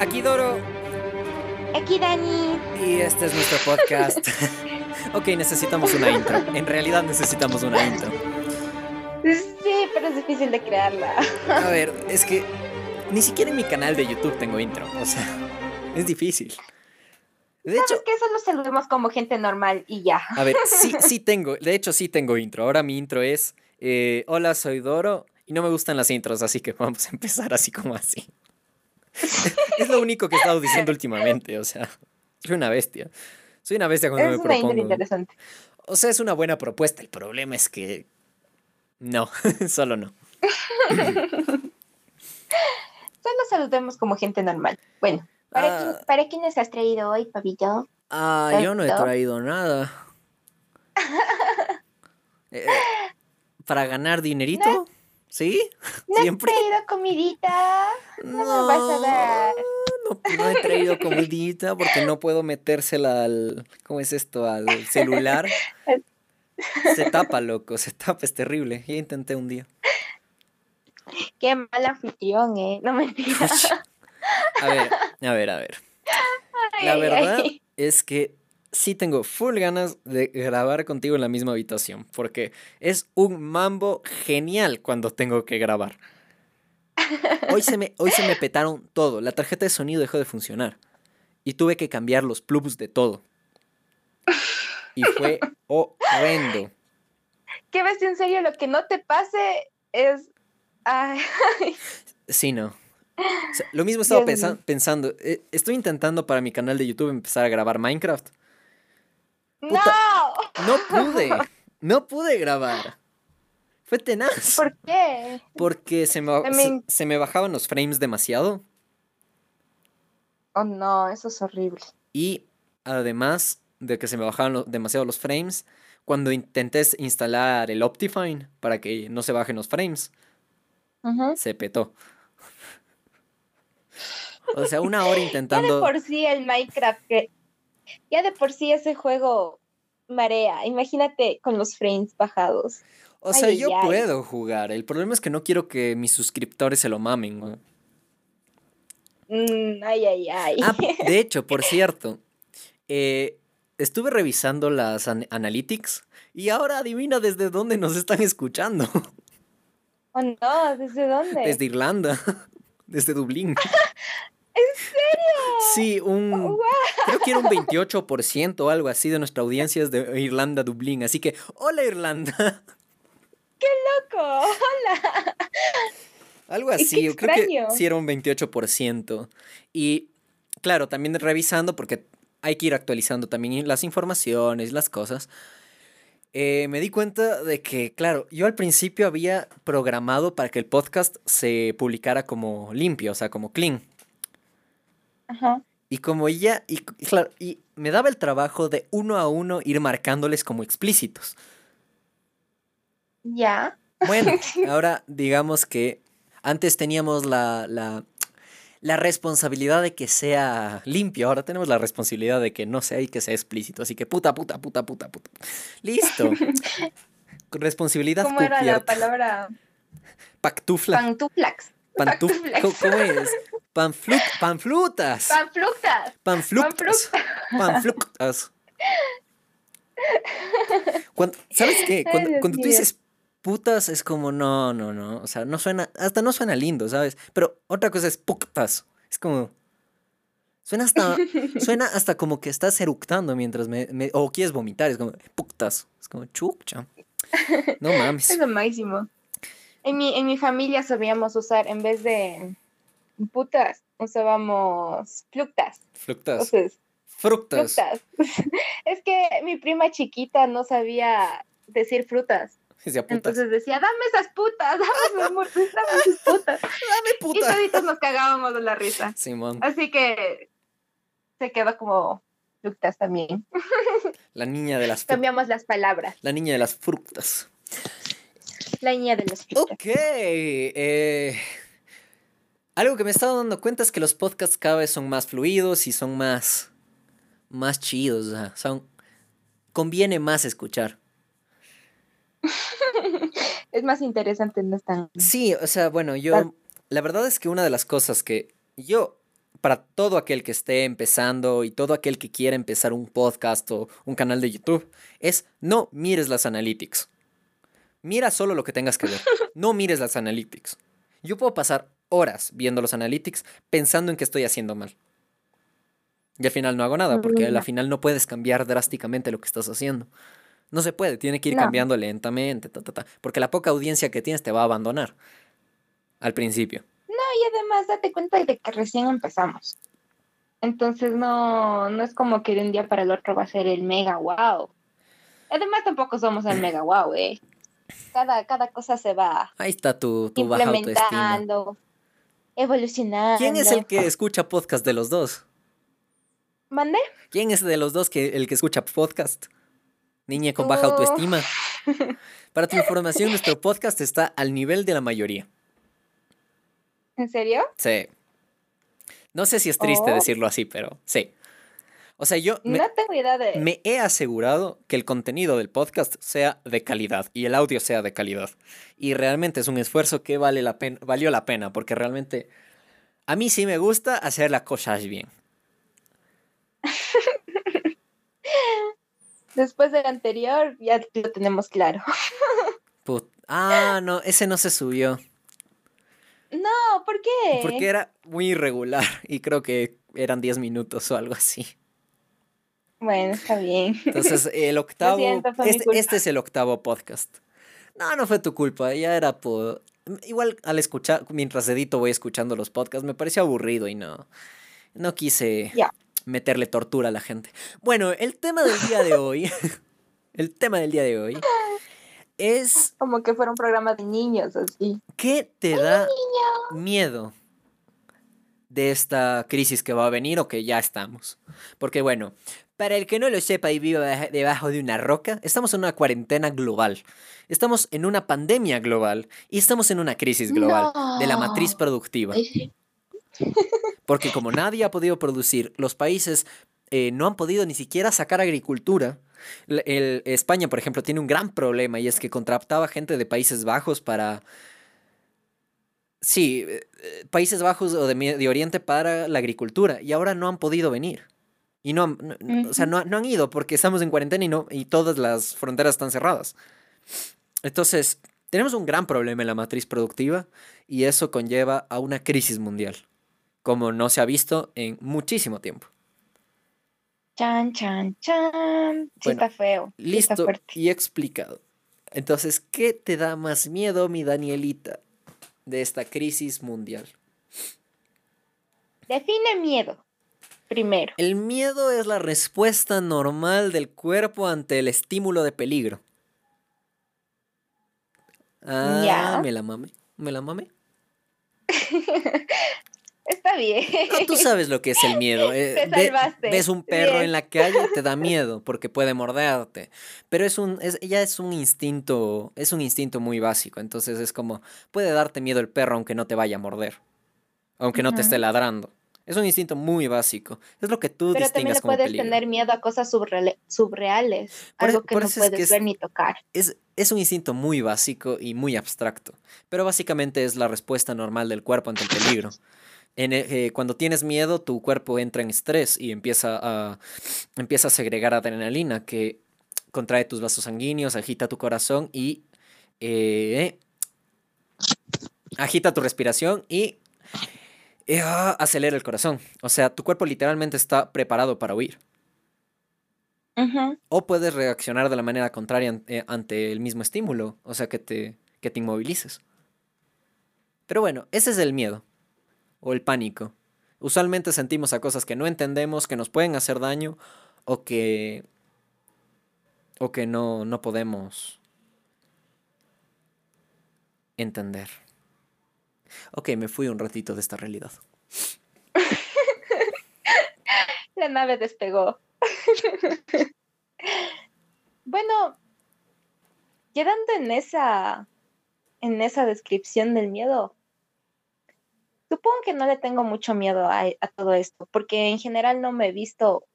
Aquí Doro. Aquí Dani. Y este es nuestro podcast. ok, necesitamos una intro. En realidad necesitamos una intro. Sí, pero es difícil de crearla. A ver, es que ni siquiera en mi canal de YouTube tengo intro. O sea, es difícil. De hecho, que solo saludemos como gente normal y ya. A ver, sí, sí tengo. De hecho, sí tengo intro. Ahora mi intro es: eh, Hola, soy Doro. Y no me gustan las intros, así que vamos a empezar así como así. es lo único que he estado diciendo últimamente, o sea, soy una bestia. Soy una bestia cuando es me propongo. Interesante. O sea, es una buena propuesta. El problema es que no, solo no. solo saludemos como gente normal. Bueno, ¿para, ah, quién, ¿para quiénes has traído hoy, Pabito? Ah, yo no he traído nada. Eh, ¿Para ganar dinerito? ¿Sí? ¿No ¿Siempre? has traído comidita? No, no, me vas a dar. No, he traído comidita porque no puedo metérsela al. ¿Cómo es esto? Al celular. Se tapa, loco, se tapa, es terrible. Ya intenté un día. Qué mal anfitrión, eh. No me digas. A ver, a ver, a ver. La verdad es que sí tengo full ganas de grabar contigo en la misma habitación, porque es un mambo genial cuando tengo que grabar. Hoy se me, hoy se me petaron todo, la tarjeta de sonido dejó de funcionar y tuve que cambiar los plugs de todo. Y fue horrendo. ¿Qué ves en serio? Lo que no te pase es... Sí, no. lo mismo estaba pensando. Eh, estoy intentando para mi canal de YouTube empezar a grabar Minecraft. ¡No! No pude. No pude grabar. Fue tenaz. ¿Por qué? Porque se me, se, me bajaban los frames demasiado. Oh no, eso es horrible. Y además de que se me bajaban demasiado los frames, cuando intenté instalar el Optifine para que no se bajen los frames, se petó. O sea, una hora intentando. Ya de por sí el Minecraft, que ya de por sí ese juego marea. Imagínate con los frames bajados. O sea, yo puedo jugar. El problema es que no quiero que mis suscriptores se lo mamen. Mm, ay, ay, ay. Ah, de hecho, por cierto, eh, estuve revisando las analytics y ahora adivina desde dónde nos están escuchando. Oh, no, ¿desde dónde? Desde Irlanda, desde Dublín. ¿En serio? Sí, un. Creo que era un 28% o algo así de nuestra audiencia es de Irlanda, Dublín. Así que, hola Irlanda. ¡Qué loco! ¡Hola! Algo así, yo creo que sí era un 28%. Y claro, también revisando, porque hay que ir actualizando también las informaciones, las cosas. Eh, me di cuenta de que, claro, yo al principio había programado para que el podcast se publicara como limpio, o sea, como clean. Ajá. Y como ella, y, claro, y me daba el trabajo de uno a uno ir marcándoles como explícitos. Ya. Bueno, ahora digamos que antes teníamos la, la, la, responsabilidad de que sea limpio, ahora tenemos la responsabilidad de que no sea y que sea explícito. Así que puta, puta, puta, puta, puta. Listo. responsabilidad ¿Cómo era la palabra? Pactufla. Pantuflax. Pantuflax. ¿Cómo es? Panflu panflutas. Panflutas. Panflutas. Panflutas. ¿Sabes qué? Cuando, tú dices putas es como no, no, no. O sea, no suena, hasta no suena lindo, ¿sabes? Pero otra cosa es putas. Es como. Suena hasta, suena hasta como que estás eructando mientras me, o quieres vomitar. Es como putas. Es como chucha. No mames. Es lo máximo. En mi, en mi familia sabíamos usar en vez de putas, usábamos fluctas. Fluctas. fructas. es que mi prima chiquita no sabía decir frutas. Entonces decía, dame esas putas, dame, esas putas. dame putas. Y toditos nos cagábamos de la risa. Simón. Así que se quedó como fructas también. La niña de las frutas. Cambiamos las palabras. La niña de las frutas. La niña de las frutas. Ok. Eh, algo que me he estado dando cuenta es que los podcasts cada vez son más fluidos y son más. más chidos. O sea, son. conviene más escuchar. es más interesante, no es tan. Sí, o sea, bueno, yo. La verdad es que una de las cosas que yo para todo aquel que esté empezando y todo aquel que quiera empezar un podcast o un canal de YouTube es no mires las analytics. Mira solo lo que tengas que ver. No mires las analytics. Yo puedo pasar horas viendo los analytics pensando en que estoy haciendo mal. Y al final no hago nada, porque al final no puedes cambiar drásticamente lo que estás haciendo. No se puede, tiene que ir cambiando lentamente, porque la poca audiencia que tienes te va a abandonar al principio. No, y además date cuenta de que recién empezamos. Entonces no, no es como que de un día para el otro va a ser el mega wow. Además tampoco somos el mega wow, eh. Cada, cada cosa se va Ahí está tu, tu implementando, evolucionando. ¿Quién es el que escucha podcast de los dos? ¿Mande? ¿Quién es de los dos que, el que escucha podcast? Niña con baja autoestima. Para tu información, nuestro podcast está al nivel de la mayoría. ¿En serio? Sí. No sé si es triste oh. decirlo así, pero sí. O sea, yo me, tengo idea de... me he asegurado que el contenido del podcast sea de calidad y el audio sea de calidad. Y realmente es un esfuerzo que vale la pena, valió la pena, porque realmente a mí sí me gusta hacer las cosas bien. Después del anterior ya lo tenemos claro. Ah, no, ese no se subió. No, ¿por qué? Porque era muy irregular y creo que eran 10 minutos o algo así. Bueno, está bien. Entonces, el octavo. este, este, es el octavo podcast. No, no fue tu culpa, ya era por. Igual al escuchar, mientras edito voy escuchando los podcasts, me pareció aburrido y no. No quise meterle tortura a la gente. Bueno, el tema del día de hoy. el tema del día de hoy es. Como que fuera un programa de niños, así. ¿Qué te da miedo de esta crisis que va a venir o que ya estamos? Porque, bueno, para el que no lo sepa y viva debajo de una roca, estamos en una cuarentena global. Estamos en una pandemia global y estamos en una crisis global de la matriz productiva. Porque como nadie ha podido producir, los países eh, no han podido ni siquiera sacar agricultura. El, España, por ejemplo, tiene un gran problema y es que contrataba gente de Países Bajos para... Sí, eh, Países Bajos o de, Oriente para la agricultura y ahora no han podido venir. Y no, han, o sea, no, han ido porque estamos en cuarentena y, no, y todas las fronteras están cerradas. Entonces, tenemos un gran problema en la matriz productiva y eso conlleva a una crisis mundial como no se ha visto en muchísimo tiempo. Chan, chan, chan. Sí está feo. listo y explicado. Entonces, ¿qué te da más miedo, mi Danielita, de esta crisis mundial? Define miedo. Primero. El miedo es la respuesta normal del cuerpo ante el estímulo de peligro. Ah, me la mame. Me la mame. Está bien. tú sabes lo que es el miedo. Eh, te salvaste. ves un perro en la calle, te da miedo porque puede morderte. Pero es un, es, ya es un instinto, es un instinto muy básico. Entonces es como, puede darte miedo el perro aunque no te vaya a morder. Aunque no te esté ladrando. Es un instinto muy básico. Es lo que tú Pero también le puedes tener miedo a cosas subreales. algo e, que no puedes ver ni tocar. Es, es un instinto muy básico y muy abstracto. Pero básicamente es la respuesta normal del cuerpo ante el peligro. E, eh, cuando tienes miedo, tu cuerpo entra en estrés y empieza a, empieza a segregar adrenalina que contrae tus vasos sanguíneos, agita tu corazón y eh, agita tu respiración y eh, ah, acelera el corazón. O sea, tu cuerpo literalmente está preparado para huir. O puedes reaccionar de la manera contraria ante el mismo estímulo, o sea, que te, que te inmovilices. Pero bueno, ese es el miedo o el pánico. Usualmente sentimos a cosas que no entendemos, que nos pueden hacer daño o que o que no, no podemos entender. Ok, me fui un ratito de esta realidad. La nave despegó. bueno, quedando en esa en esa descripción del miedo, Supongo que no le tengo mucho miedo a, todo esto, porque en general no me he visto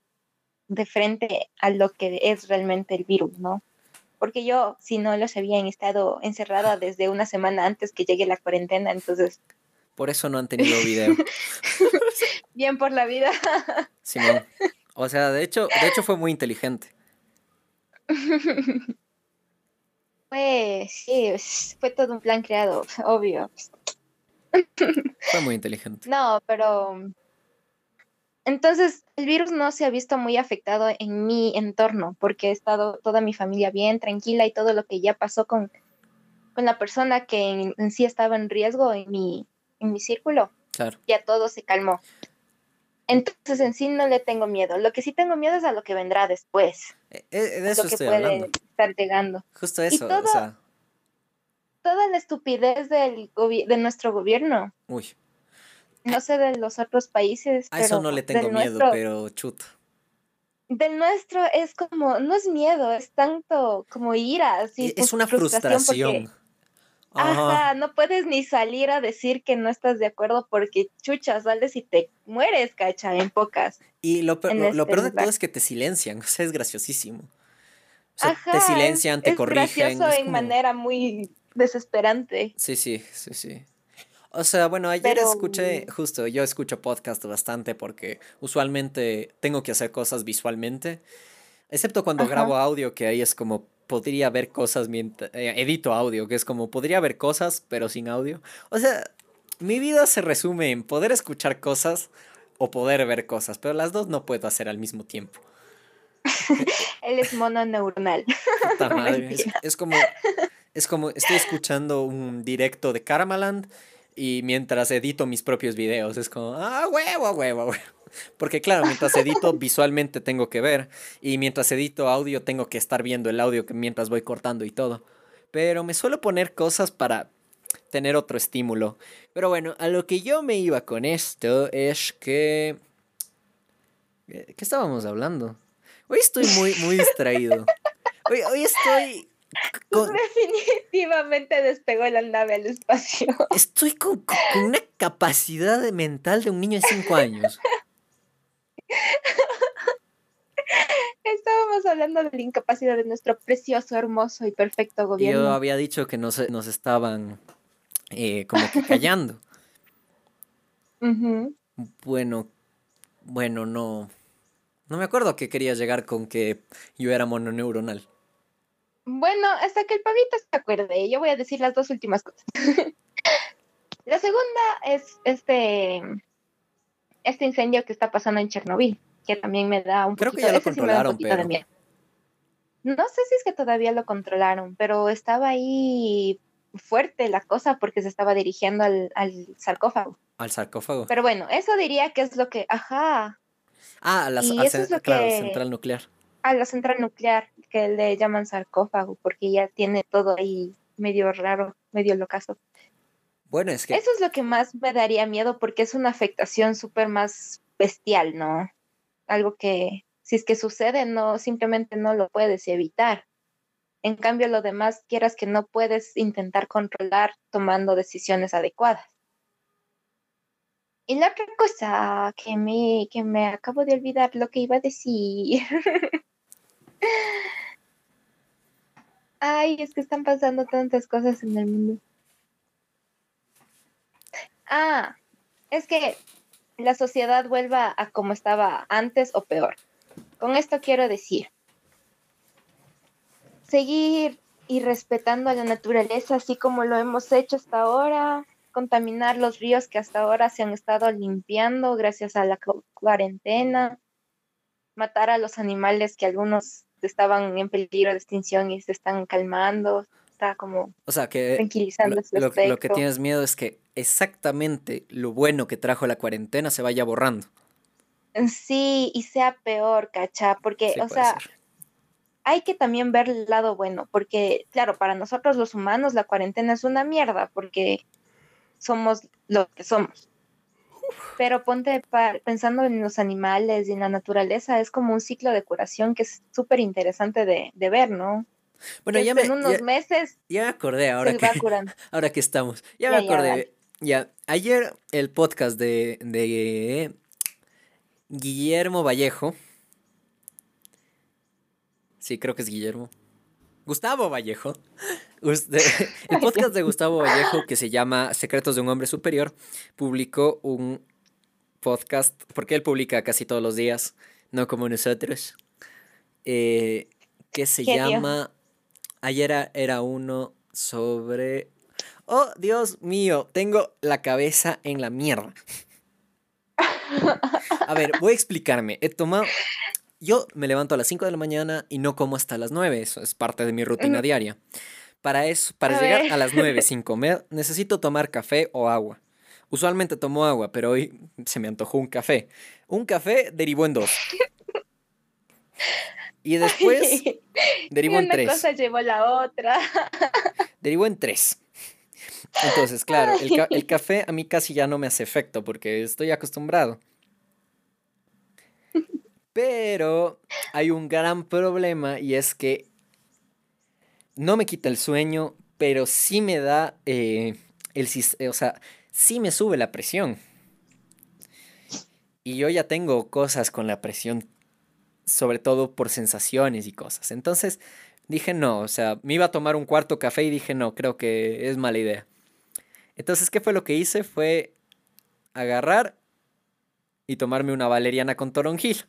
de frente a lo que es realmente el virus, ¿no? Porque yo, si no los habían estado encerrada desde una semana antes que llegue la cuarentena, entonces Por eso no han tenido video. Bien por la vida. Simón. O sea, de hecho, de hecho fue muy inteligente. Pues sí, fue todo un plan creado, obvio. Fue muy inteligente. No, pero entonces el virus no se ha visto muy afectado en mi entorno porque he estado toda mi familia bien, tranquila y todo lo que ya pasó con, con la persona que en, sí estaba en riesgo en mi, en mi círculo. Claro. Ya todo se calmó. Entonces en sí no le tengo miedo. Lo que sí tengo miedo es a lo que vendrá después. Eh, eh, de eso lo que estoy puede hablando. estar llegando. Justo eso, todo- o sea, Toda la estupidez del de nuestro gobierno. uy, No sé de los otros países. a eso no le tengo miedo, nuestro- pero chuta. Del nuestro es como, no es miedo, es tanto como ira. así, es una frustración. porque, Ajá. ajá, no puedes ni salir a decir que no estás de acuerdo porque chucha, sales y te mueres, cacha, en pocas. Y lo, pe- en lo- lo este peor de todo es que te silencian, o sea, es graciosísimo. O sea, Ajá, te silencian, te es corrigen. gracioso es en como- manera muy desesperante. Sí, sí, sí, sí. O sea, bueno, ayer Pero- escuché, justo, yo escucho podcast bastante porque usualmente tengo que hacer cosas visualmente, excepto cuando Ajá. grabo audio, que ahí es como podría ver cosas mientras edito audio, que es como podría ver cosas, pero sin audio. O sea, mi vida se resume en poder escuchar cosas o poder ver cosas, pero las dos no puedo hacer al mismo tiempo. Él es mononeuronal. Puta madre, es, como, es como, estoy escuchando un directo de Karmaland y mientras edito mis propios videos, es como, ah, huevo, huevo, huevo. Porque claro, mientras edito visualmente tengo que ver y mientras edito audio tengo que estar viendo el audio mientras voy cortando y todo. Pero me suelo poner cosas para tener otro estímulo. Pero bueno, a lo que yo me iba con esto es que... ¿Qué estábamos hablando? Hoy estoy muy, muy distraído. Hoy, hoy estoy con, Definitivamente despegó la nave al espacio. estoy con, con- con una capacidad mental de un niño de 5 años. Estábamos hablando de la incapacidad de nuestro precioso, hermoso y perfecto gobierno. Yo había dicho que nos, nos estaban eh, como que callando. Bueno, bueno, no. No me acuerdo que quería llegar con que yo era mononeuronal. Bueno, hasta que el pavito se acuerde, yo voy a decir las dos últimas cosas. la segunda es este, este incendio que está pasando en Chernobyl, que también me da un Creo que ya lo sí un controlaron, de pero- miedo. No sé si es que todavía lo controlaron, pero estaba ahí fuerte la cosa porque se estaba dirigiendo al, al sarcófago. Al sarcófago. Pero bueno, eso diría que es lo que, ajá, ah, a la, y al eso cen- es lo claro, que- central nuclear. A la central nuclear que le llaman sarcófago porque ya tiene todo ahí medio raro, medio locazo. Bueno, es que Eso es lo que más me daría miedo porque es una afectación súper más bestial, ¿no? Algo que si es que sucede, no, simplemente no lo puedes evitar. En cambio, lo demás, quieras que no puedes intentar controlar tomando decisiones adecuadas. Y la otra cosa que me, que me acabo de olvidar lo que iba a decir. Ay, es que están pasando tantas cosas en el mundo. Ah, es que la sociedad vuelva a como estaba antes o peor. Con esto quiero decir, seguir y respetando a la naturaleza así como lo hemos hecho hasta ahora, contaminar los ríos que hasta ahora se han estado limpiando gracias a la cu- cuarentena, matar a los animales que algunos estaban en peligro de extinción y se están calmando, está como o sea, que tranquilizando lo, ese lo- lo que tienes miedo es que exactamente lo bueno que trajo la cuarentena se vaya borrando. Sí, y sea peor, cacha, porque, Sí, o sea, ser. hay que también ver el lado bueno, porque, claro, para nosotros los humanos la cuarentena es una mierda, porque somos lo que somos. Pero ponte pensando en los animales y en la naturaleza, es como un ciclo de curación que es súper interesante de, de ver, ¿no? Bueno, ya me, en unos ya, meses ya me acordé ahora que, ahora que estamos. Ya, Ya, me ya, acordé. Ya, ayer el podcast de, de Guillermo Vallejo. Sí, creo que es Guillermo. Gustavo Vallejo. el podcast de Gustavo Vallejo, que se llama Secretos de un Hombre Superior, publicó un podcast, porque él publica casi todos los días, no como nosotros, eh, que se llama... Ayer era uno sobre... Oh, Dios mío, tengo la cabeza en la mierda. A ver, voy a explicarme. He tomado... Yo me levanto a las 5 de la mañana y no como hasta las 9. Eso es parte de mi rutina diaria. Para eso, para llegar a las 9 sin comer, necesito tomar café o agua. Usualmente tomo agua, pero hoy se me antojó un café. Un café derivó en dos. Y después derivó en tres. Una cosa llevó la otra. Derivó en tres. Entonces, claro, el, el, café a mí casi ya no me hace efecto porque estoy acostumbrado. Pero hay un gran problema y es que no me quita el sueño, pero sí me da eh, el o sea, sí me sube la presión. Y yo ya tengo cosas con la presión, sobre todo por sensaciones y cosas. Entonces dije no, o sea, me iba a tomar un cuarto café y dije no, creo que es mala idea. Entonces, ¿qué fue lo que hice? Fue agarrar y tomarme una valeriana con toronjil.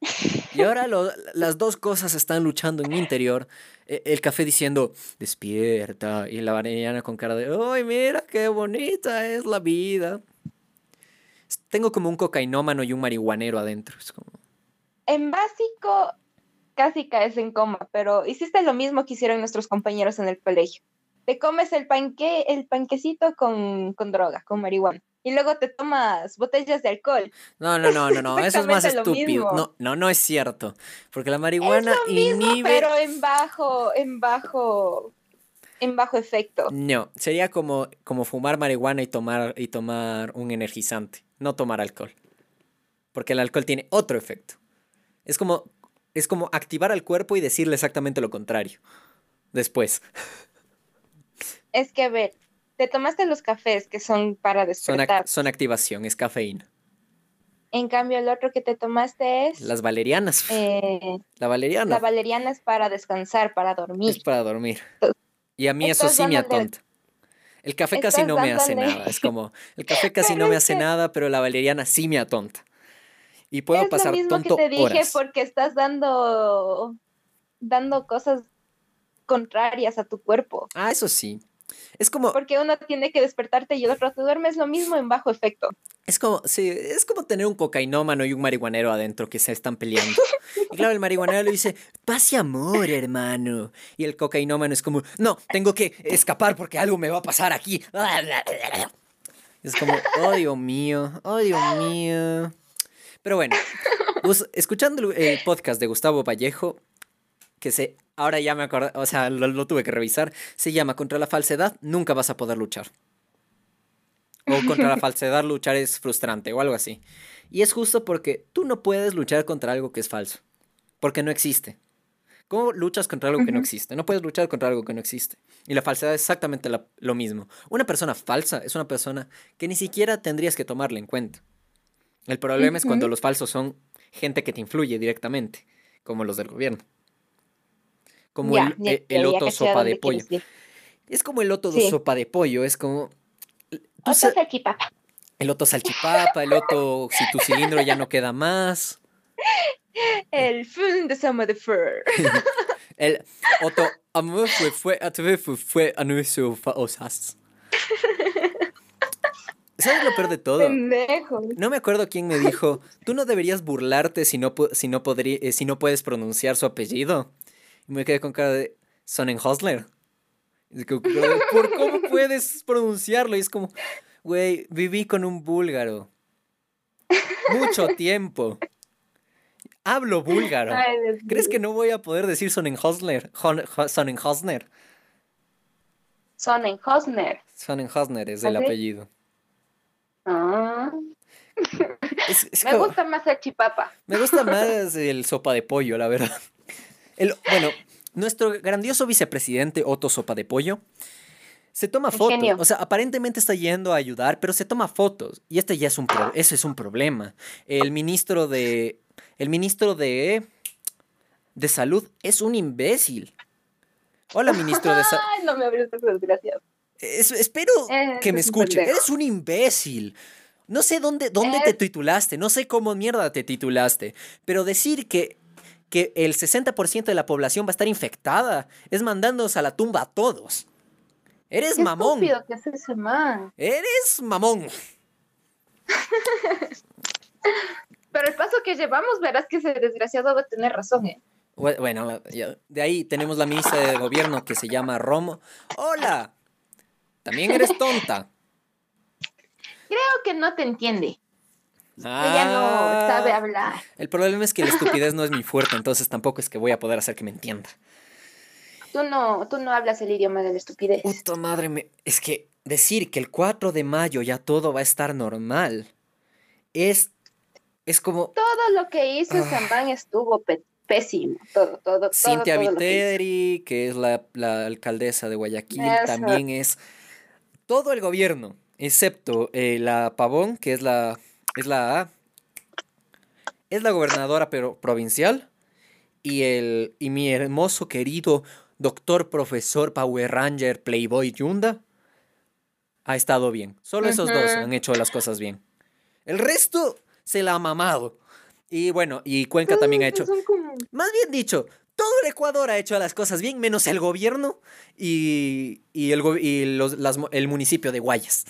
Y ahora las dos cosas están luchando en mi interior. E, el café diciendo, despierta. Y la valeriana con cara de, ¡ay, mira qué bonita es la vida! Tengo como un cocainómano y un marihuanero adentro. En básico, casi caes en coma, pero hiciste lo mismo que hicieron nuestros compañeros en el colegio. Te comes el panque, el panquecito con, con droga, con marihuana y luego te tomas botellas de alcohol. No, no, no, no, no, eso es más estúpido. No, no, no es cierto, porque la marihuana es inhibe pero en bajo en bajo en bajo efecto. No, sería como como fumar marihuana y tomar y tomar un energizante, no tomar alcohol. Porque el alcohol tiene otro efecto. Es como es como activar al cuerpo y decirle exactamente lo contrario. Después. Es que a ver, te tomaste los cafés que son para despertar. Son, activación, es cafeína. En cambio, el otro que te tomaste es... Las valerianas. Eh, la valeriana. La valeriana es para descansar, para dormir. Es para dormir. Y a mí eso sí me atonta. El café casi no me hace nada. Es como, el café casi no me hace nada, pero la valeriana sí me atonta. Y puedo es pasar lo mismo que te dije porque estás dando, dando cosas contrarias a tu cuerpo. Ah, eso sí. Es como. Porque uno tiene que despertarte y el otro te duermes lo mismo en bajo efecto. Es como, sí, es como tener un cocainómano y un marihuanero adentro que se están peleando. Y claro, el marihuanero le dice, pase amor, hermano. Y el cocainómano es como, no, tengo que escapar porque algo me va a pasar aquí. Es como, oh Dios mío, oh Dios mío. Pero bueno, escuchando el podcast de Gustavo Vallejo, que se Ahora ya me acuerdo, o sea, lo, tuve que revisar. Se llama Contra la falsedad, nunca vas a poder luchar. O contra la falsedad luchar es frustrante o algo así. Y es justo porque tú no puedes luchar contra algo que es falso. Porque no existe. ¿Cómo luchas contra algo que no existe? No puedes luchar contra algo que no existe. Y la falsedad es exactamente lo mismo. Una persona falsa es una persona que ni siquiera tendrías que tomarla en cuenta. El problema es cuando los falsos son gente que te influye directamente, como los del gobierno. Como el, el, loto sopa de pollo. Es como el de sopa de pollo, es como... Otro salchipapa. El loto salchipapa, el loto si tu cilindro ya no queda más. El film de Summer de Fur. el otro amor fue fue a fue fue a nuestro osas. ¿Sabes lo peor de todo? No me acuerdo quién me dijo, tú no deberías burlarte si no, si no, eh, si no puedes pronunciar su apellido. Y me quedé con cara de Sonnenhosler. ¿Por cómo puedes pronunciarlo? Y es como, güey, viví con un búlgaro. Mucho tiempo. Hablo búlgaro. ¿Crees que no voy a poder decir Sonnenhosler? Sonnenhosner. Sonnenhosner. Sonnenhosner es el apellido. Ah. me gusta más el chipapa. Me gusta más el sopa de pollo, la verdad bueno, nuestro grandioso vicepresidente Otto Sopa de Pollo se toma fotos. O sea, aparentemente está yendo a ayudar, pero se toma fotos. Y este ya es un ese es un problema. El ministro de. El ministro de. de salud es un imbécil. Hola, ministro de Salud. Ay, no me abres desgraciado. espero que me escuche. Eres un imbécil. No sé dónde, dónde te titulaste, no sé cómo mierda te titulaste, pero decir que, que el 60% de la población va a estar infectada es mandándonos a la tumba a todos. Eres Qué mamón. Estúpido que es ese man. Eres mamón. Pero el paso que llevamos, verás que ese desgraciado va a tener razón, ¿eh? Bueno, de ahí tenemos la ministra de gobierno que se llama Romo. Hola. También eres tonta. Creo que no te entiende. Ella no ah. sabe hablar. El problema es que la estupidez no es mi fuerte, entonces tampoco es que voy a poder hacer que me entienda. Tú no, tú no hablas el idioma de la estupidez. Puta madre, me... es que decir que el 4 de mayo ya todo va a estar normal es, es como... Todo lo que hizo ah. estuvo pésimo, todo, todo. Cintia Viteri, que, es la, alcaldesa de Guayaquil, también es... Todo el gobierno excepto eh, la Pavón, que es la, es la es la gobernadora pero provincial, y, el, y mi hermoso querido doctor profesor Power Ranger Playboy Yunda, ha estado bien. Solo esos dos han hecho las cosas bien. El resto se la ha mamado. Y bueno, y Cuenca también ha hecho... Más bien dicho, todo el Ecuador ha hecho las cosas bien, menos el gobierno y, el, y los, el municipio de Guayas.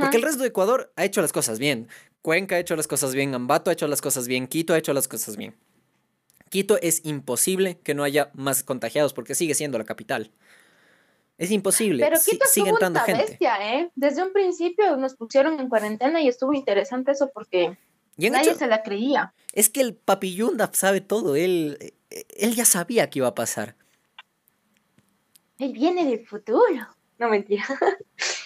Porque el resto de Ecuador ha hecho las cosas bien. Cuenca ha hecho las cosas bien, Ambato ha hecho las cosas bien, Quito ha hecho las cosas bien. Quito es imposible que no haya más contagiados porque sigue siendo la capital. Es imposible. Pero Quito sigue entrando gente. Bestia, ¿eh? Desde un principio nos pusieron en cuarentena y estuvo interesante eso porque nadie se la creía. Es que el papillunda sabe todo. Él, él ya sabía que iba a pasar. Él viene del futuro. No mentira.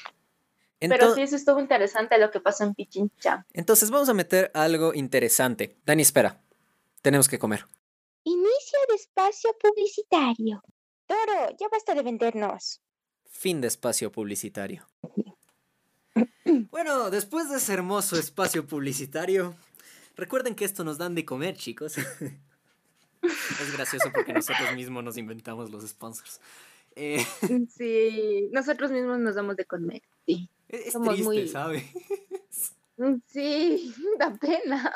Pero sí, eso estuvo interesante lo que pasó en Pichincha. Entonces vamos a meter algo interesante. Dani, espera. Tenemos que comer. Inicio de espacio publicitario. Toro, ya basta de vendernos. Fin de espacio publicitario. bueno, después de ese hermoso espacio publicitario, recuerden que esto nos dan de comer, chicos. es gracioso porque nosotros mismos nos inventamos los sponsors. Eh, sí, nosotros mismos nos damos de comer, sí. Es, triste, muy... ¿sabes? Mm, sí, da pena.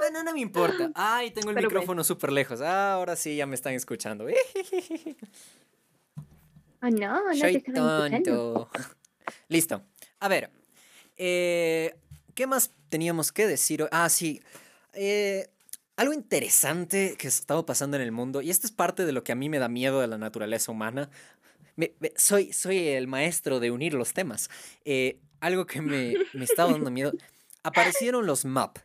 Bueno, no me importa. Ay, tengo el micrófono súper lejos. Ah, ahora sí, ya me están escuchando. Oh, no, no Soy te tonto. Listo. A ver. Eh, ¿Qué más teníamos que decir? Ah, sí. Eh, algo interesante que estado pasando en el mundo, y esto es parte de lo que a mí me da miedo de la naturaleza humana, soy, soy el maestro de unir los temas. Eh, algo que me, me está dando miedo. Aparecieron los MAP,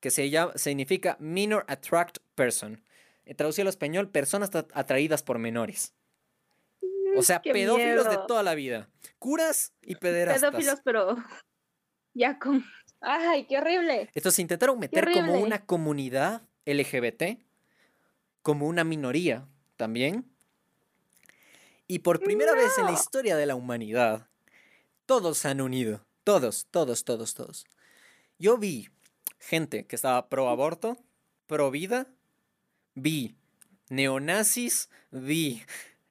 que se llama, significa Minor Attract Person. Eh, traducido al español, personas atraídas por menores. O sea, pedófilos de toda la vida. Curas y pederastas. Pedófilos, pero ya con... ¡Ay, qué horrible! Entonces intentaron meter como una comunidad LGBT, como una minoría también, y por primera vez en la historia de la humanidad, todos se han unido. Todos, todos, todos, todos. Yo vi gente que estaba pro aborto, pro vida, vi neonazis, vi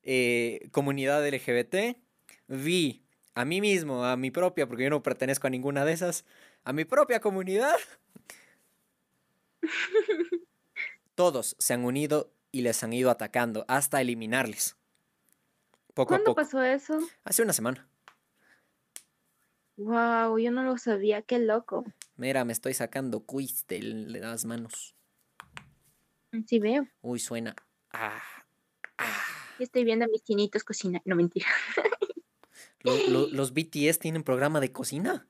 eh, comunidad LGBT, vi a mí mismo, a mi propia, porque yo no pertenezco a ninguna de esas, a mi propia comunidad. Todos se han unido y les han ido atacando hasta eliminarles. ¿Cuándo pasó eso? Hace una semana. Wow, yo no lo sabía, qué loco. Mira, me estoy sacando quiz de las manos. Sí veo. Uy, suena. Ah, ah. Estoy viendo a mis chinitos cocinar. No, mentira. ¿Los, BTS tienen programa de cocina?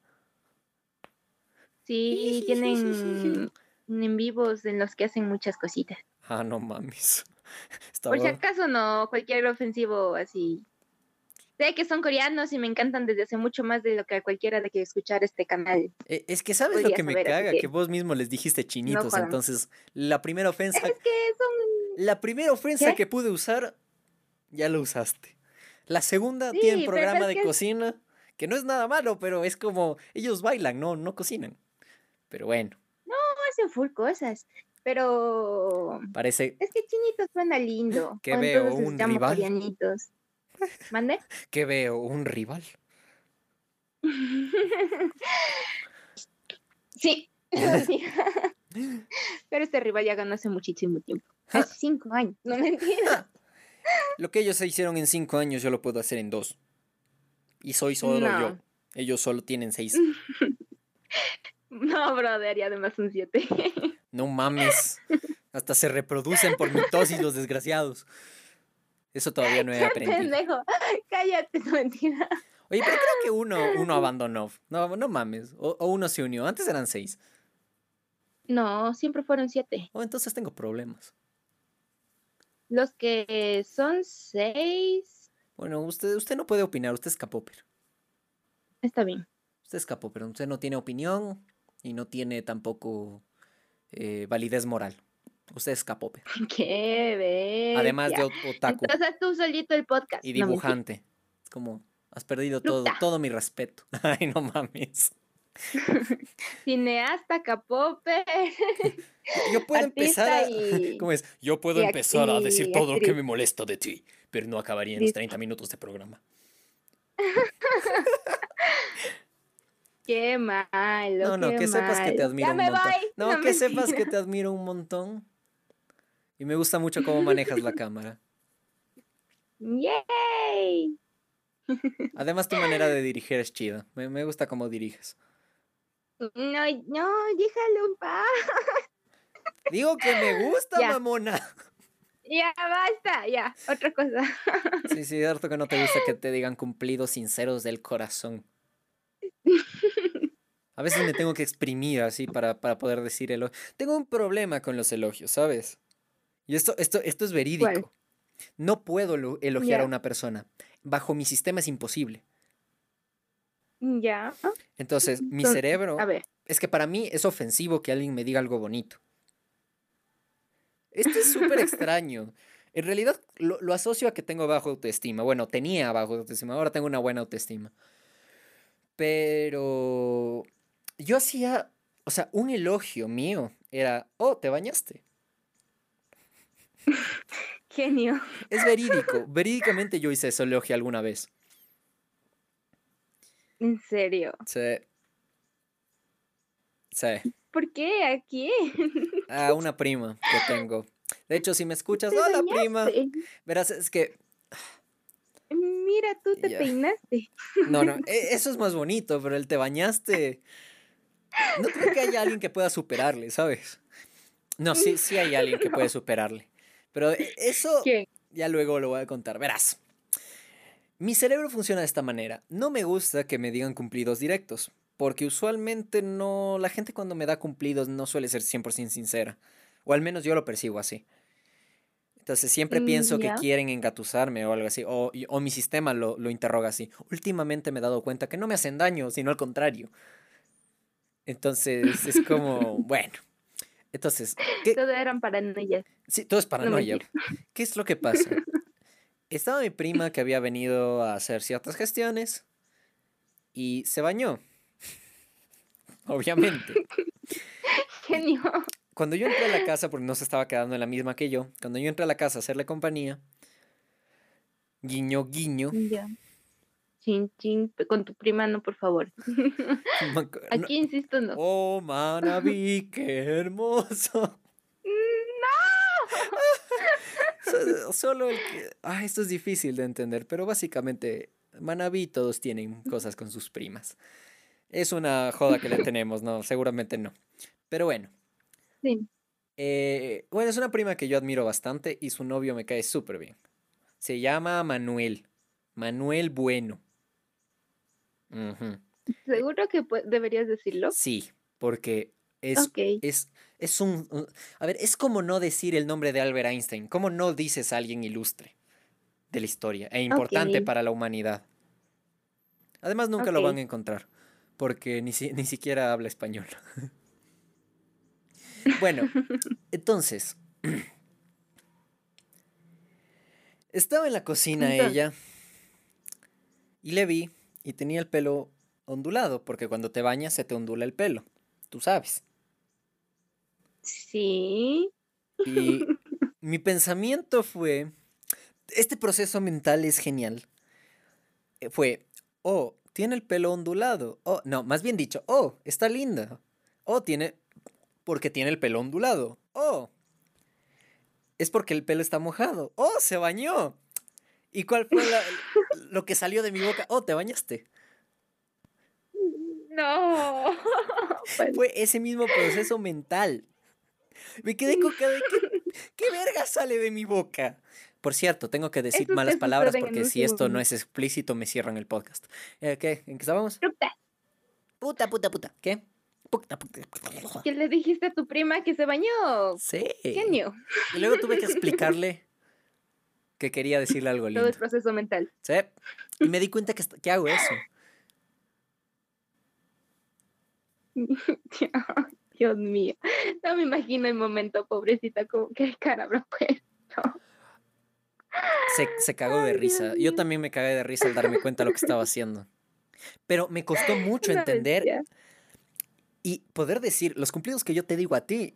Sí, tienen en vivos en los que hacen muchas cositas. Ah, no mames. Por si acaso no, cualquier ofensivo así. Sé que son coreanos y me encantan desde hace mucho más de lo que cualquiera de que escuchar este canal. E, es que sabes lo que me caga, que... vos mismo les dijiste chinitos, entonces la primera ofensa... Es que son... La primera ofensa que pude usar, ya lo usaste. La segunda tiene programa de cocina, que no es nada malo, pero es como, ellos bailan, no, no cocinan. Pero bueno. No, hacen full cosas. Pero. Parece. Es que chinito suena lindo. ¿Qué veo? ¿Un rival? ¿Mande? ¿Qué veo? ¿Un rival? sí. Pero este rival ya ganó hace muchísimo tiempo. Hace cinco años, no me entiendes. Lo que ellos hicieron en cinco años, yo lo puedo hacer en dos. Y soy solo yo. Ellos solo tienen seis. No, brother, y además son siete. No mames. Hasta se reproducen por mitosis los desgraciados. Eso todavía no he aprendido. Pendejo, cállate, no mentira. Oye, pero creo que uno, uno abandonó. No, no mames. O, uno se unió. Antes eran seis. No, siempre fueron siete. Oh, entonces tengo problemas. Los que son seis. Bueno, usted, usted no puede opinar, usted es capóper. Está bien. Usted es capóper, usted no tiene opinión y no tiene tampoco eh, validez moral. Usted es capóper. Qué bestia. Además de otaku. Entonces tú solito el podcast. Y dibujante. es como, has perdido todo, todo mi respeto. Ay, no mames. Cineasta, capóper. Yo puedo empezar a, ¿Cómo es? Yo puedo empezar a decir todo lo que me molesta de ti, pero no acabaría en los 30 minutos de programa. Qué malo. No, no, que sepas que te admiro un montón. No, que sepas que te admiro un montón. Y me gusta mucho cómo manejas la cámara. ¡Yay! Además, tu manera de dirigir es chida. Me, gusta cómo diriges. No, no, déjalo un pa. Digo que me gusta, mamona. Ya, basta, ya, otra cosa. Sí, sí, harto que no te gusta que te digan cumplidos sinceros del corazón. A veces me tengo que exprimir así para, para poder decir elogio. Tengo un problema con los elogios, ¿sabes? Y esto, esto, esto es verídico. No puedo elogiar a una persona. Bajo mi sistema es imposible. Ya. Entonces, mi cerebro. A ver. Es que para mí es ofensivo que alguien me diga algo bonito. Esto es súper extraño. En realidad lo, lo, asocio a que tengo bajo autoestima. Bueno, tenía bajo autoestima, ahora tengo una buena autoestima. Pero yo hacía, o sea, un elogio mío era, oh, te bañaste. Genio. Es verídico. Verídicamente yo hice ese elogio alguna vez. ¿En serio? Sí. Sí. ¿Por qué? ¿A quién? A una prima que tengo. De hecho, si me escuchas, hola prima. Verás, es que. Mira, tú te peinaste. No, no, e, eso es más bonito, pero el te bañaste. No creo que haya alguien que pueda superarle, ¿sabes? No, sí, sí hay alguien que puede superarle. Pero e, eso ya luego lo voy a contar. Verás. Mi cerebro funciona de esta manera. No me gusta que me digan cumplidos directos, porque usualmente no la gente cuando me da cumplidos no suele ser 100% sincera, o al menos yo lo percibo así. Entonces siempre pienso que quieren engatusarme o algo así, o, o mi sistema lo, lo, interroga así. Últimamente me he dado cuenta que no me hacen daño, sino al contrario. Entonces es como, bueno, entonces... ¿qué? Todo eran paranoias. Sí, todo es paranoia. ¿Qué es lo que pasa? Estaba mi prima que había venido a hacer ciertas gestiones y se bañó. Obviamente. Genio. Cuando yo entré a la casa, porque no se estaba quedando en la misma que yo, cuando yo entré a la casa a hacerle compañía, guiño, guiño. Chin, chin, con tu prima no, por favor. Aquí insisto, no. Oh, Manaví, qué hermoso. ¡No! Solo el que... Ah, esto es difícil de entender, pero básicamente Manaví todos tienen cosas con sus primas. Es una joda que le tenemos, no, seguramente no. Pero bueno. Sí. Eh, bueno, es una prima que yo admiro bastante y su novio me cae súper bien. Se llama Manuel. Manuel Bueno. ¿Seguro que deberías decirlo? Sí, porque es, es, es un, A ver, es como no decir el nombre de Albert Einstein. ¿Cómo no dices a alguien ilustre de la historia e importante para la humanidad? Además, nunca lo van a encontrar, porque ni, ni siquiera habla español. bueno, entonces. Estaba en la cocina ella y le vi y tenía el pelo ondulado, porque cuando te bañas se te ondula el pelo, tú sabes. Sí. Y mi pensamiento fue, este proceso mental es genial. Eh, fue, oh, tiene el pelo ondulado. Oh, no, más bien dicho, oh, está linda. Oh, tiene, porque tiene el pelo ondulado. Oh, es porque el pelo está mojado. Oh, se bañó. ¿Y cuál fue lo que salió de mi boca? Oh, te bañaste. No. Fue ese mismo proceso mental. Me quedé con cada... ¿Qué, ¿Qué verga sale de mi boca? Por cierto, tengo que decir malas palabras porque si esto no es explícito me cierran el podcast. Eh, ¿Qué? ¿En qué estábamos? Puta. Puta, puta, puta. ¿Qué? Puta, puta. ¿Qué le dijiste a tu prima que se bañó? Sí. Genio. Y luego tuve que explicarle que quería decirle algo lindo. Todo el proceso mental. Sí. Y me di cuenta que, que hago eso. Dios mío. No me imagino el momento, pobrecita, como que cara habrá puesto. Se, se cagó de risa. Yo también me cagué de risa al darme cuenta de lo que estaba haciendo. Pero me costó mucho entender y poder decir, los cumplidos que yo te digo a ti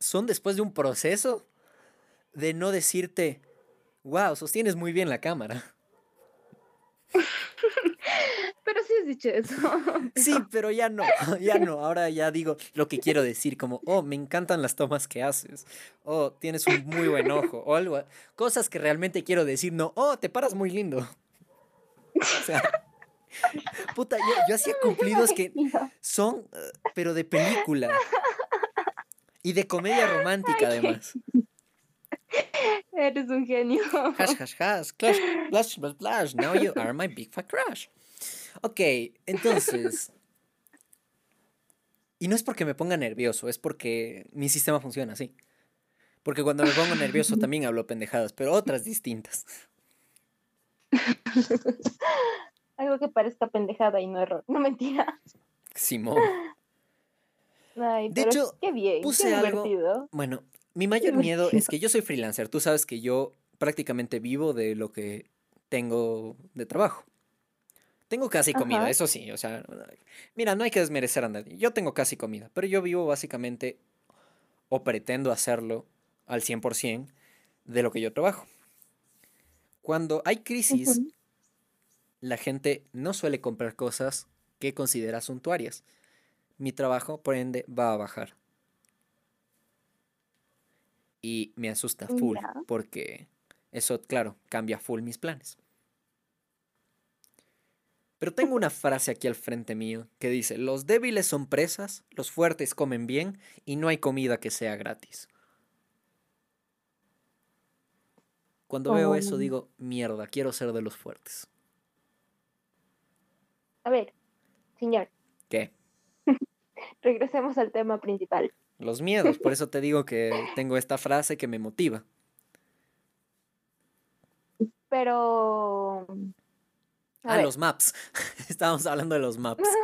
son después de un proceso de no decirte, wow, sostienes muy bien la cámara. Pero sí has dicho eso. Sí, pero ya no, ya no. Ahora ya digo lo que quiero decir, como, oh, me encantan las tomas que haces. Oh, tienes un muy buen ojo. O algo. Cosas que realmente quiero decir, no, oh, te paras muy lindo. O sea, puta, yo, hacía cumplidos que son, eh, pero de película. Y de comedia romántica, además. Eres un genio. Hash, hash, hash. Clash, blush, blush. Now you are my big fat crush. Ok, entonces. y no es porque me ponga nervioso, es porque mi sistema funciona así. Porque cuando me pongo nervioso también hablo pendejadas, pero otras distintas. Algo que parezca pendejada y no error. No mentira. Simón. de hecho, qué bien, puse algo. Bueno, mi mayor miedo es que yo soy freelancer. Tú sabes que yo prácticamente vivo de lo que tengo de trabajo. Tengo casi comida, eso sí, o sea, mira, no hay que desmerecer a nadie. Yo tengo casi comida, pero yo vivo básicamente o pretendo hacerlo al 100% de lo que yo trabajo. Cuando hay crisis, la gente no suele comprar cosas que considera suntuarias. Mi trabajo, por ende, va a bajar. Y me asusta full, porque eso, claro, cambia full mis planes. Pero tengo una frase aquí al frente mío que dice, los débiles son presas, los fuertes comen bien y no hay comida que sea gratis. Cuando veo eso oh. digo, mierda, quiero ser de los fuertes. A ver, señor. ¿Qué? Regresemos al tema principal. Los miedos, por eso te digo que tengo esta frase que me motiva. Pero ah, los maps. Estábamos hablando de los maps.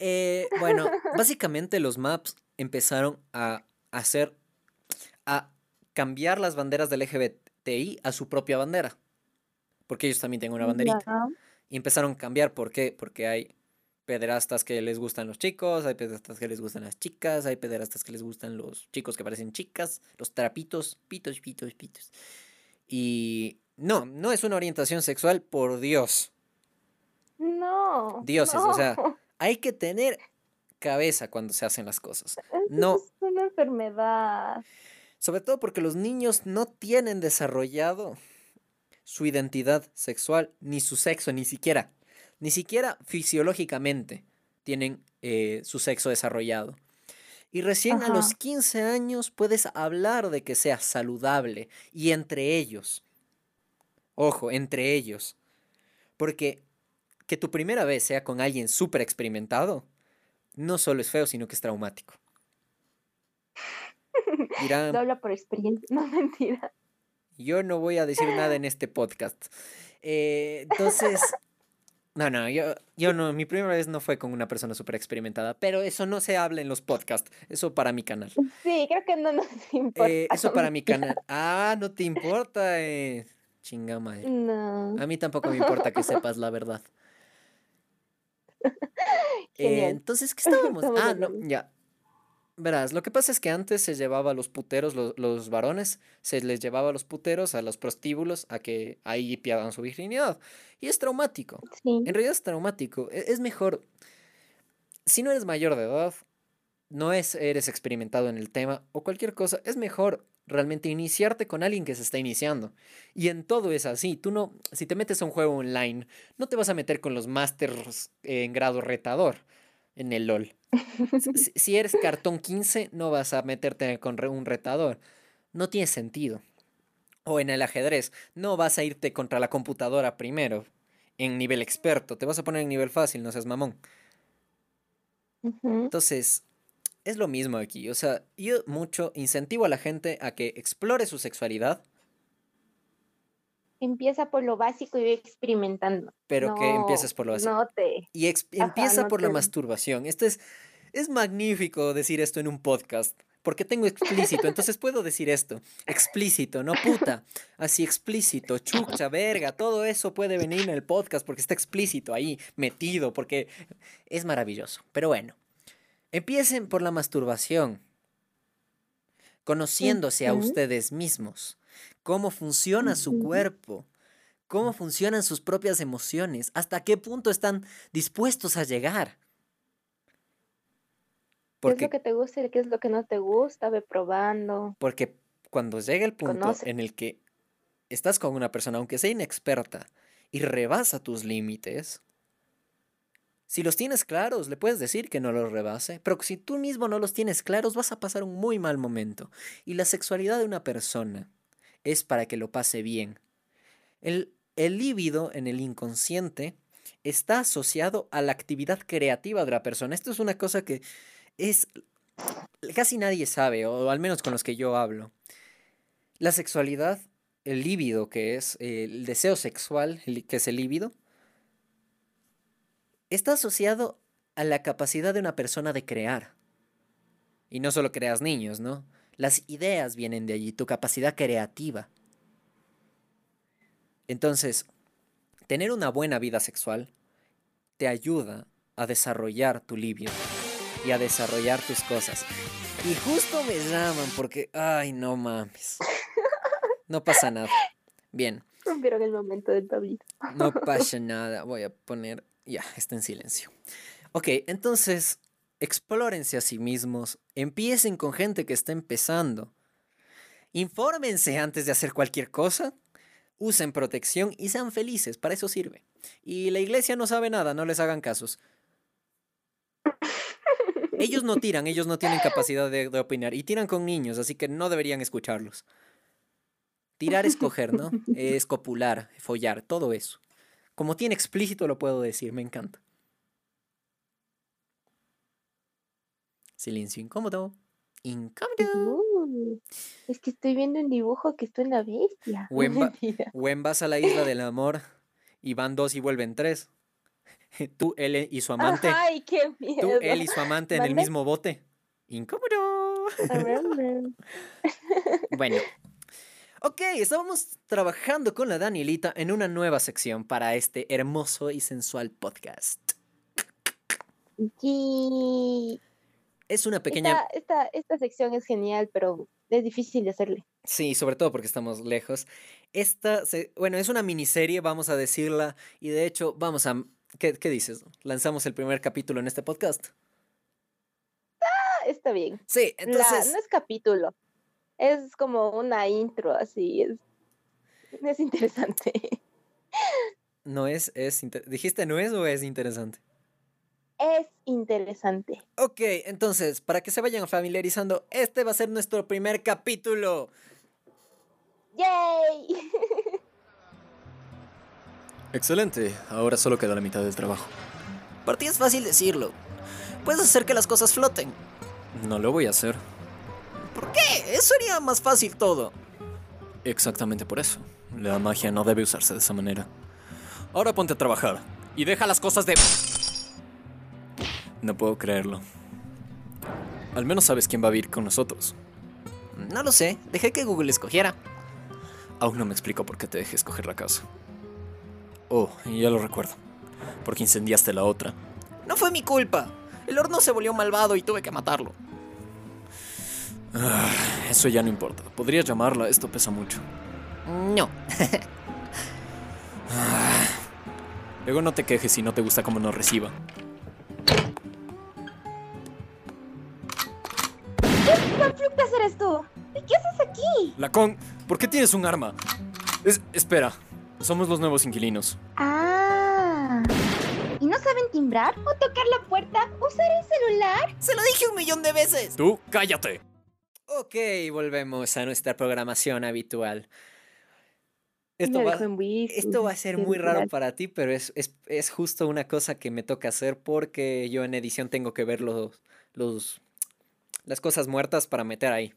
Eh, bueno, básicamente los maps empezaron a hacer, a cambiar las banderas del LGBTI a su propia bandera. Porque ellos también tienen una banderita. Y empezaron a cambiar, ¿por qué? Porque hay pederastas que les gustan los chicos, hay pederastas que les gustan las chicas, hay pederastas que les gustan los chicos que parecen chicas, los trapitos, pitos, pitos, pitos. Y no, no es una orientación sexual, por Dios. No. Dioses, o sea, hay que tener cabeza cuando se hacen las cosas. no. Es una enfermedad. Sobre todo porque los niños no tienen desarrollado su identidad sexual, ni su sexo, ni siquiera. Ni siquiera fisiológicamente tienen eh, su sexo desarrollado. Y recién a los 15 años puedes hablar de que sea saludable. Y entre ellos. Ojo, entre ellos. Porque que tu primera vez sea con alguien súper experimentado, no solo es feo, sino que es traumático. no habla por experiencia, no mentira. Yo no voy a decir nada en este podcast. Eh, entonces, no, no, yo, yo no, mi primera vez no fue con una persona súper experimentada, pero eso no se habla en los podcasts, eso para mi canal. Sí, creo que no nos importa. Eh, eso para mi canal. Ah, no te importa, eh. Chinga madre. No. A mí tampoco me importa que sepas la verdad. Eh, entonces, ¿qué estábamos? ah, no, ya. Verás, lo que pasa es que antes se llevaba a los puteros, los, varones, se les llevaba a los puteros, a los prostíbulos, a que ahí pierdan su virginidad. Y es traumático. En realidad es traumático. E, es mejor, si no eres mayor de edad, no es, eres experimentado en el tema o cualquier cosa, es mejor realmente iniciarte con alguien que se está iniciando. Y en todo es así. Tú no, si te metes a un juego online, no te vas a meter con los masters en grado retador en el LOL. si, eres cartón 15, no vas a meterte con un retador. No tiene sentido. O en el ajedrez, no vas a irte contra la computadora primero, en nivel experto. Te vas a poner en nivel fácil, no seas mamón. Entonces, es lo mismo aquí. O sea, yo mucho incentivo a la gente a que explore su sexualidad. Empieza por lo básico y experimentando. Pero que empieces por lo básico. No te. Y empieza por la masturbación. Esto es, es magnífico decir esto en un podcast. Porque tengo explícito, entonces puedo decir esto. Explícito, no puta. Así explícito, chucha, verga, todo eso puede venir en el podcast porque está explícito ahí, metido, porque es maravilloso. Pero bueno, Empiecen por la masturbación, conociéndose a ustedes mismos, cómo funciona su cuerpo, cómo funcionan sus propias emociones, hasta qué punto están dispuestos a llegar. ¿Qué es lo que te gusta y qué es lo que no te gusta? Ve probando. Porque cuando llega el punto en el que estás con una persona, aunque sea inexperta, y rebasa tus límites, si los tienes claros, le puedes decir que no los rebase, pero si tú mismo no los tienes claros, vas a pasar un muy mal momento. Y la sexualidad de una persona es para que lo pase bien. El, el líbido en el inconsciente está asociado a la actividad creativa de la persona. Esto es una cosa que es casi nadie sabe, o al menos con los que yo hablo. La sexualidad, el líbido que es el deseo sexual, que es el líbido, está asociado a la capacidad de una persona de crear. Y no solo creas niños, ¿no? Las ideas vienen de allí, tu capacidad creativa. Entonces, tener una buena vida sexual te ayuda a desarrollar tu libido y a desarrollar tus cosas. Y justo me llaman porque, ay, no mames. No pasa nada. Bien. Rompieron el momento de tu vida. No pasa nada. Voy a poner ya, está en silencio. Ok, entonces, explórense a sí mismos, empiecen con gente que está empezando. Infórmense antes de hacer cualquier cosa, usen protección y sean felices, para eso sirve. Y la iglesia no sabe nada, no les hagan casos. Ellos no tiran, ellos no tienen capacidad de, opinar y tiran con niños, así que no deberían escucharlos. Tirar es coger, ¿no? Es copular, follar, todo eso. Como tiene explícito lo puedo decir, me encanta. Silencio incómodo. Incómodo. Uh, es que estoy viendo un dibujo que estoy en la bestia. Wen vas a la isla del amor y van dos y vuelven tres. Tú, él y su amante. Ay, qué miedo. Tú, él y su amante en el mismo bote. Incómodo. bueno, Ok, estábamos trabajando con la Danielita en una nueva sección para este hermoso y sensual podcast. Sí. Es una pequeña... Esta, esta, sección es genial, pero es difícil de hacerle. Sí, sobre todo porque estamos lejos. Esta, bueno, es una miniserie, vamos a decirla, y de hecho, vamos a... ¿Qué, qué dices? ¿Lanzamos el primer capítulo en este podcast? Ah, está bien. Sí, entonces... no es capítulo es como una intro así, es, es interesante. No es, es, dijiste no es o es interesante. Es interesante. Ok, entonces, para que se vayan familiarizando, este va a ser nuestro primer capítulo. ¡Yay! Excelente, ahora solo queda la mitad del trabajo. Para ti es fácil decirlo. Puedes hacer que las cosas floten. No lo voy a hacer. ¿Por qué? Eso sería más fácil todo. Exactamente por eso. La magia no debe usarse de esa manera. Ahora ponte a trabajar. Y deja las cosas de... No puedo creerlo. Al menos sabes quién va a vivir con nosotros. No lo sé. Dejé que Google escogiera. Aún no me explico por qué te dejé escoger la casa. Oh, ya lo recuerdo. Porque incendiaste la otra. No fue mi culpa. El horno se volvió malvado y tuve que matarlo. Ah, eso ya no importa. Podrías llamarla, esto pesa mucho. No. Ah, luego no te quejes si no te gusta cómo nos reciba. Lacón, ¿por qué tienes un arma? Es- espera, somos los nuevos inquilinos. Ah. ¿Y no saben timbrar o tocar la puerta? ¿Usar el celular? Se lo dije un millón de veces. Tú, cállate. Ok, volvemos a nuestra programación habitual. Esto va, esto va a ser muy raro para ti, pero es, es, es justo una cosa que me toca hacer porque yo en edición tengo que ver los, los, las cosas muertas para meter ahí.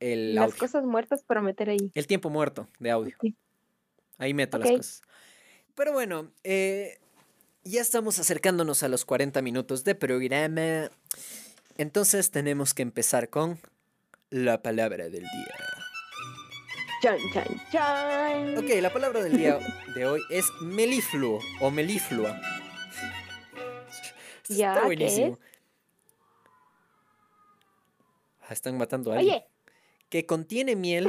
El, Las audio. cosas muertas para meter ahí. el tiempo muerto de audio. Ahí meto las cosas. Pero bueno, eh, ya estamos acercándonos a los 40 minutos de programa. Entonces tenemos que empezar con la palabra del día. Chan, chan, chan. Ok, la palabra del día de hoy es melifluo o meliflua. Ya, Está ¿qué buenísimo. es? Ah, están matando a alguien. Oye, Que contiene miel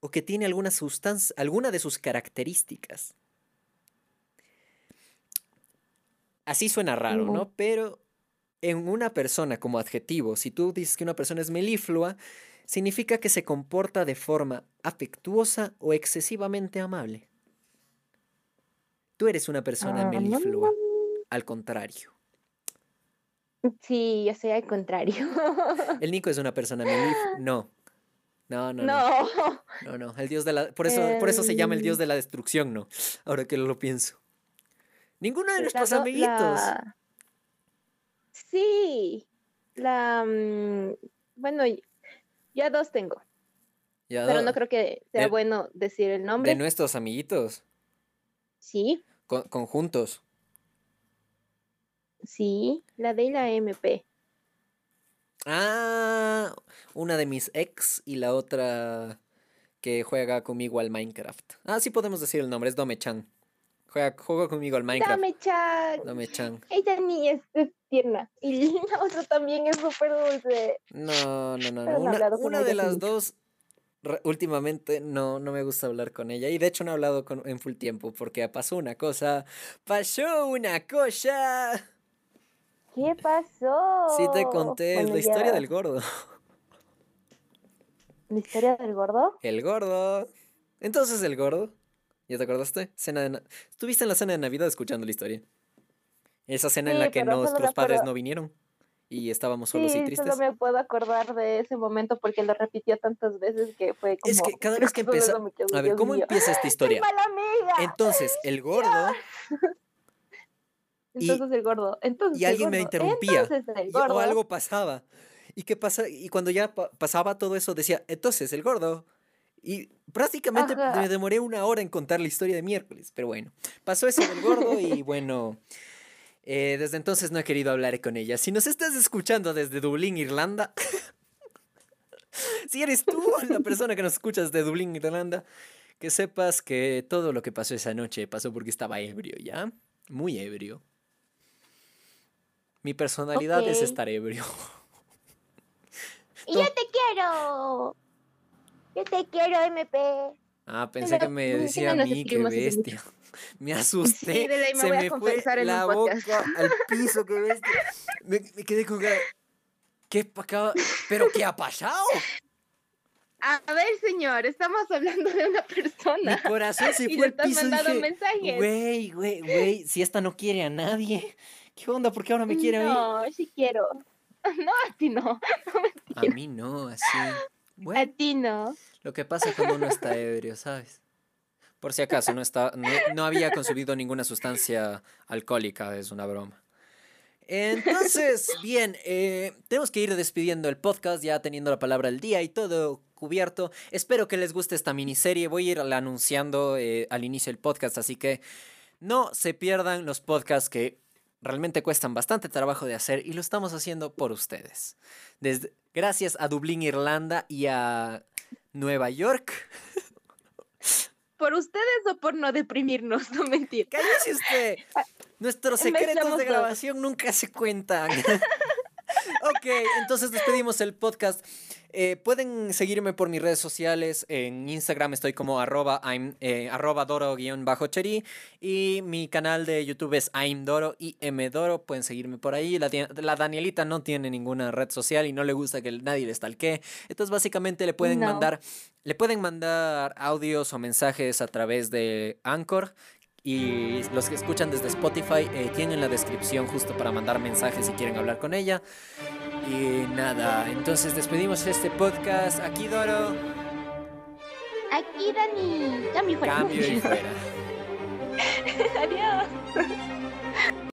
o que tiene alguna sustancia, alguna de sus características. Así suena raro, No. Pero en una persona como adjetivo, si tú dices que una persona es meliflua, significa que se comporta de forma afectuosa o excesivamente amable. Tú eres una persona Ah, no, meliflua, al contrario. sí, yo soy al contrario. El Nico es una persona meliflua. No. No, no, no. no. No, no, el dios de la... Por eso, por eso se llama el dios Em. de la destrucción, ¿no? Ahora que lo pienso. Ninguno de nuestros amiguitos. la- Sí. La. mm, Bueno, y- ya dos tengo. Ya Pero no creo que sea de- bueno decir el nombre. De nuestros amiguitos. Sí, con- conjuntos. sí. La de la MP. Ah, una de mis ex y la otra que juega conmigo al Minecraft. Ah, sí podemos decir el nombre, es Dome-chan. Juega, juega conmigo al Minecraft. Dame chat. Dome-chan. Ella niña es, es tierna. Y la otra también es súper dulce. No, no, no, no. Una, de las dos, últimamente no, no me gusta hablar con ella. Y de hecho no he hablado con, en full tiempo porque pasó una cosa. ¡Pasó una cosa! ¿Qué pasó? Sí te conté, es Bueno, la historia ya. del gordo. ¿La historia del gordo? El gordo. Entonces el gordo. ¿Ya te acordaste? Cena de na- Estuviste en la cena de Navidad escuchando la historia. Esa cena en Sí, la que nuestros padres no vinieron. Y estábamos solos y Sí, tristes. solo me puedo acordar de ese momento porque lo repitió tantas veces que fue como... Es que cada vez que empieza. A ver, ¿cómo mío. empieza esta ¡Soy historia? mala amiga! Entonces, el gordo. y- Entonces el gordo. Entonces y el alguien me gordo, interrumpía, Entonces el y- gordo. o algo pasaba. ¿Y qué pasa? Y cuando ya pa- pasaba todo eso, decía, entonces el gordo. Y prácticamente Ajá. me demoré una hora en contar la historia de miércoles. Pero bueno, pasó eso del gordo y bueno. eh, desde entonces no he querido hablar con ella. Si nos estás escuchando desde Dublín, Irlanda. si eres tú la persona que nos escuchas de Dublín, Irlanda, que sepas que todo lo que pasó esa noche pasó porque estaba ebrio, ¿ya? Muy ebrio. Mi personalidad es estar ebrio. ¡Y yo te quiero! Yo te quiero, MP. Ah, pensé que me decía a no mí, qué bestia. Me asusté. Sí, de me se voy a me fue en un la boca al piso, qué bestia. Me, me quedé con cara, ¿Qué acaba- ¿Pero qué ha pasado? A ver, señor, estamos hablando de una Mi persona. corazón se Y fue le al estás piso. mandando Dije, mensajes. güey, güey, güey, si esta no quiere a nadie. ¿Qué onda? ¿Por qué ahora me quiere a mí? No, sí quiero. No, a ti no. A mí no, así. Bueno. A ti no. Lo que pasa cuando uno está ebrio, ¿sabes? Por si acaso, no, está, no, no había consumido ninguna sustancia alcohólica, es una broma. Entonces, bien, eh, tenemos que ir despidiendo el podcast, ya teniendo la palabra al día y todo cubierto. Espero que les guste esta miniserie, voy a ir anunciando eh, al inicio del podcast, así que no se pierdan los podcasts que realmente cuestan bastante trabajo de hacer y lo estamos haciendo por ustedes. Desde, gracias a Dublín, Irlanda y a Nueva York. ¿Por ustedes o por no deprimirnos? No mentir. Cállese usted. Nuestros secretos de grabación nunca se cuentan. Ok, entonces despedimos el podcast. Eh, pueden seguirme por mis redes sociales. En Instagram estoy como arroba, eh, doro-cheri. Y mi canal de YouTube es y mdoro. Pueden seguirme por ahí. La, Danielita no tiene ninguna red social y no le gusta que nadie le stalkee. Entonces básicamente le pueden mandar... Le pueden mandar audios o mensajes a través de Anchor, y los que escuchan desde Spotify eh, tienen la descripción justo para mandar mensajes si quieren hablar con ella. Y nada, entonces despedimos este podcast. Aquí Doro. Aquí Dani. Cambio fuera. Cambio y fuera. Adiós.